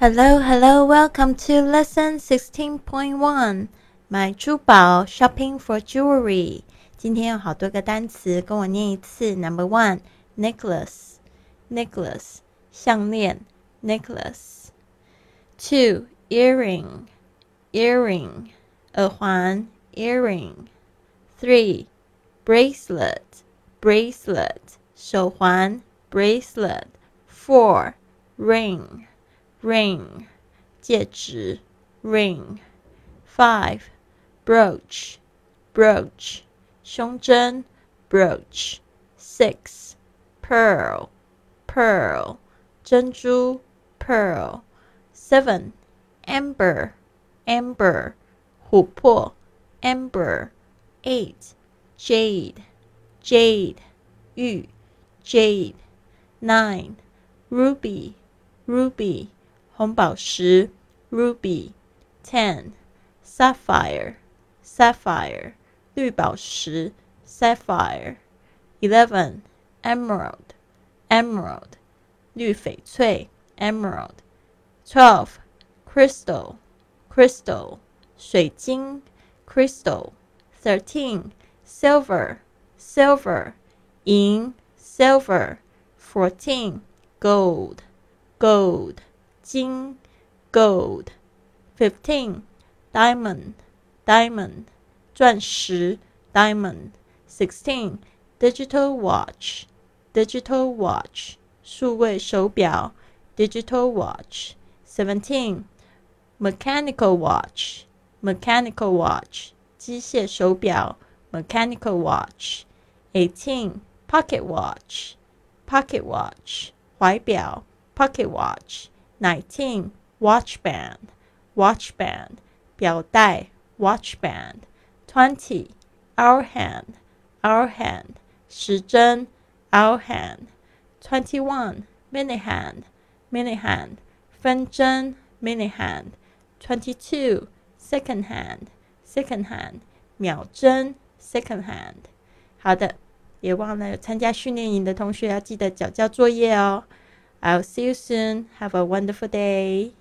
Hello, hello, welcome to lesson sixteen point one. 买珠宝 shopping for jewelry. 今天有好多个单词，跟我念一次。Number one, necklace, necklace 项链 necklace. Two, earring, earring 耳环 earring. Three, bracelet, bracelet 手环 bracelet. Four, ring ring 戒指 ring five brooch brooch 胸针 brooch six pearl pearl 珍珠 pearl seven amber amber 琥珀 amber eight jade jade 玉 jade nine ruby ruby 红宝石 ruby ten sapphire sapphire 绿宝石 sapphire eleven emerald emerald 绿翡翠 emerald twelve crystal crystal 水晶 crystal thirteen silver silver 银 silver fourteen gold gold 金 gold fifteen diamond diamond 钻石 diamond sixteen digital watch digital watch 数位手表 digital watch seventeen mechanical watch mechanical watch 机械手表 mechanical watch eighteen pocket watch pocket watch 怀表 pocket watch nineteen watch band watch band 表带 watch band twenty hour hand hour hand 时针 hour hand twenty one minute hand minute hand 分针 minute hand twenty two second hand second hand 秒针 second hand 好的，别忘了有参加训练营的同学要记得缴交作业哦。 I'll see you soon. Have a wonderful day.